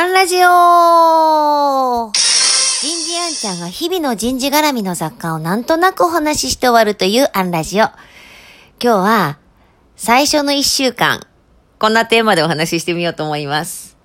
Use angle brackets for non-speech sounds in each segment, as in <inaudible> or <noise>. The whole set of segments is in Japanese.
アンラジオ人事アンちゃんが日々の人事絡みの雑貨をなんとなくお話しして終わるというアンラジオ。今日は最初の一週間、こんなテーマでお話ししてみようと思います。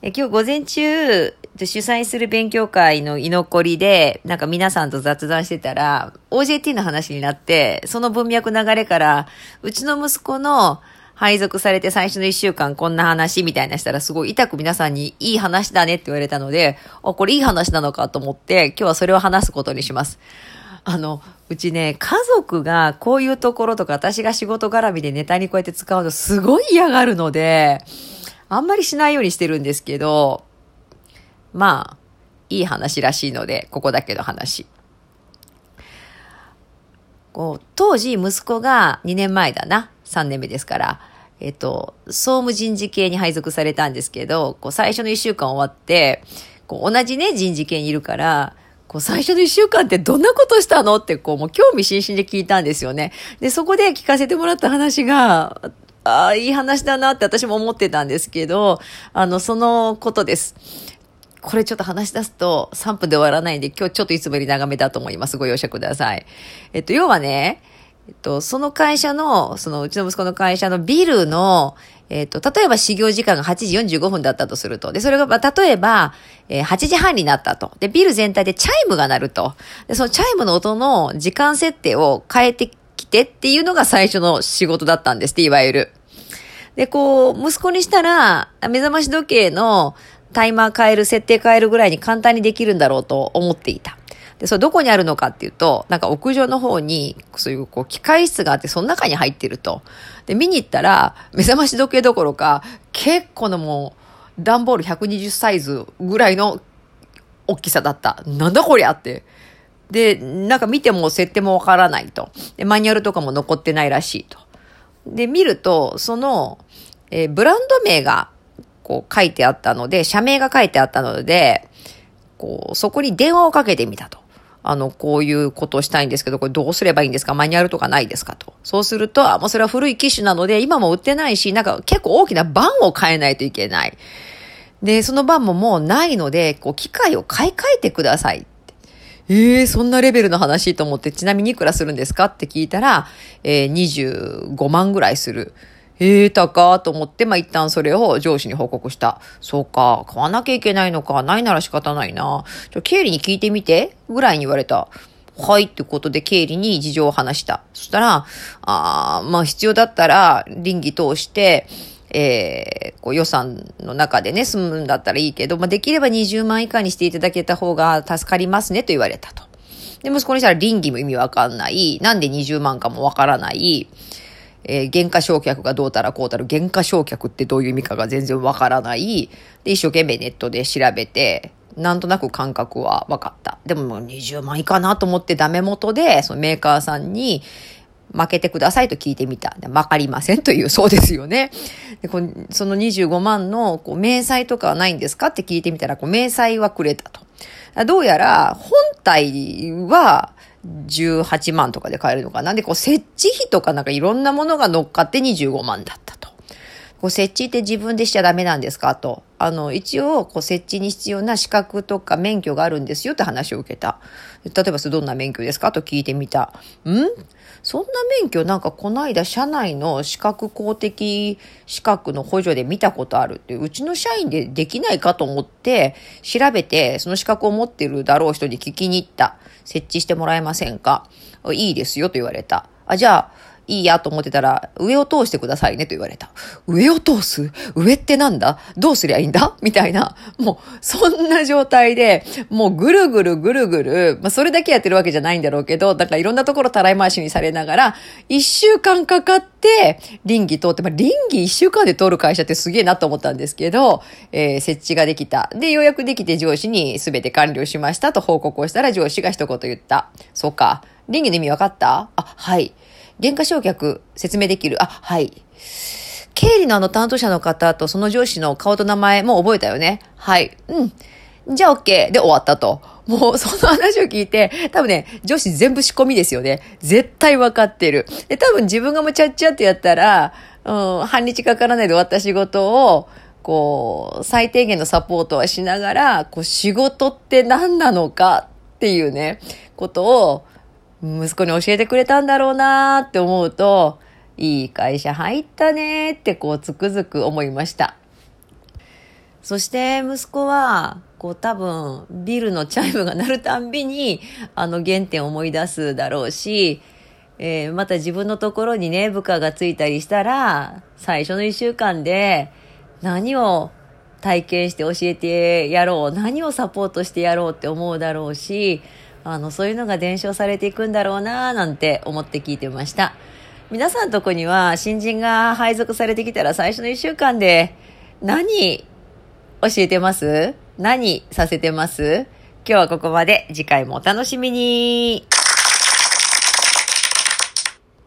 え今日午前中、主催する勉強会の居残りで、なんか皆さんと雑談してたら、OJT の話になって、その文脈流れから、うちの息子の配属されて最初の一週間こんな話みたいなしたらすごい痛く皆さんにいい話だねって言われたので、あ、これいい話なのかと思って今日はそれを話すことにします。<laughs> あの、うちね、家族がこういうところとか私が仕事絡みでネタにこうやって使うとすごい嫌がるので、あんまりしないようにしてるんですけど、まあ、いい話らしいので、ここだけの話。こう、当時息子が2年前だな、3年目ですから、えっと、総務人事系に配属されたんですけど、こう最初の一週間終わって、こう同じね、人事系にいるから、こう最初の一週間ってどんなことしたの？ってこうもう興味津々で聞いたんですよね。で、そこで聞かせてもらった話が、ああ、いい話だなって私も思ってたんですけど、あの、そのことです。これちょっと話し出すと3分で終わらないんで、今日ちょっといつもより長めだと思います。ご容赦ください。えっと、要はね、えっと、その会社の、そのうちの息子の会社のビルの、えっと、例えば始業時間が8時45分だったとすると。で、それが、まあ、例えば、えー、8時半になったと。で、ビル全体でチャイムが鳴ると。で、そのチャイムの音の時間設定を変えてきてっていうのが最初の仕事だったんですって、いわゆる。で、こう、息子にしたら、目覚まし時計のタイマー変える、設定変えるぐらいに簡単にできるんだろうと思っていた。で、それどこにあるのかっていうと、なんか屋上の方に、そういうこう機械室があって、その中に入ってると。で、見に行ったら、目覚まし時計どころか、結構のもう、段ボール120サイズぐらいの大きさだった。なんだこりゃって。で、なんか見ても設定もわからないと。で、マニュアルとかも残ってないらしいと。で、見ると、その、えー、ブランド名が、こう書いてあったので、社名が書いてあったので、こう、そこに電話をかけてみたと。あの、こういうことをしたいんですけど、これどうすればいいんですか？マニュアルとかないですか？と。そうすると、あ、もうそれは古い機種なので、今も売ってないし、なんか結構大きな版を変えないといけない。で、その版ももうないので、こう、機械を買い替えてください。ええー、そんなレベルの話と思って、ちなみにいくらするんですか？って聞いたら、えー、25万ぐらいする。ええー、高と思って、まあ、一旦それを上司に報告した。そうか、買わなきゃいけないのか、ないなら仕方ないな。ちょ、経理に聞いてみて、ぐらいに言われた。はい、ってことで経理に事情を話した。そしたら、あ、まあ必要だったら、倫理通して、えー、こう予算の中でね、済むんだったらいいけど、まあできれば20万以下にしていただけた方が助かりますねと言われたと。で、息子にしたら倫理も意味わかんない。なんで20万かもわからない。えー、原価償却がどうたらこうたら、原価償却ってどういう意味かが全然わからない。で、一生懸命ネットで調べて、なんとなく感覚は分かった。でももう20万いいかなと思ってダメ元で、そのメーカーさんに、負けてくださいと聞いてみた。わかりませんという、そうですよね。でこその25万のこう明細とかはないんですかって聞いてみたら、こう明細はくれたと。どうやら本体は18万とかで買えるのかな。で、こう設置費とかなんかいろんなものが乗っかって25万だった。こう設置って自分でしちゃダメなんですか？と。あの、一応、こう設置に必要な資格とか免許があるんですよって話を受けた。例えば、それどんな免許ですか？と聞いてみた。ん？そんな免許なんかこの間社内の資格公的資格の補助で見たことあるって、うちの社員でできないかと思って調べて、その資格を持ってるだろう人に聞きに行った。設置してもらえませんか？いいですよと言われた。あ、じゃあ、いいやと思ってたら、上を通してくださいねと言われた。上を通す？上ってなんだ？どうすりゃいいんだ？みたいな。もう、そんな状態で、もうぐるぐるぐるぐる、まあそれだけやってるわけじゃないんだろうけど、だからいろんなところたらい回しにされながら、一週間かかって、臨機通って、まあ臨機一週間で通る会社ってすげえなと思ったんですけど、えー、設置ができた。で、ようやくできて上司に全て完了しましたと報告をしたら上司が一言言った。そうか。臨機の意味分かった？あ、はい。原価償却説明できる。あ、はい。経理のあの担当者の方とその上司の顔と名前も覚えたよね。はい。うん。じゃあ OK で終わったと。もう <laughs> その話を聞いて、多分ね、上司全部仕込みですよね。絶対分かってる。で、多分自分がもうちゃっちゃってやったら、うん、半日かからないで終わった仕事を、こう、最低限のサポートはしながら、こう、仕事って何なのかっていうね、ことを、息子に教えてくれたんだろうなって思うと、いい会社入ったねってこうつくづく思いました。そして息子は、こう多分ビルのチャイムが鳴るたんびにあの原点を思い出すだろうし、えー、また自分のところにね、部下がついたりしたら、最初の一週間で何を体験して教えてやろう、何をサポートしてやろうって思うだろうし、あの、そういうのが伝承されていくんだろうななんて思って聞いてました。皆さんとこには新人が配属されてきたら最初の一週間で何教えてます？何させてます？今日はここまで。次回もお楽しみに。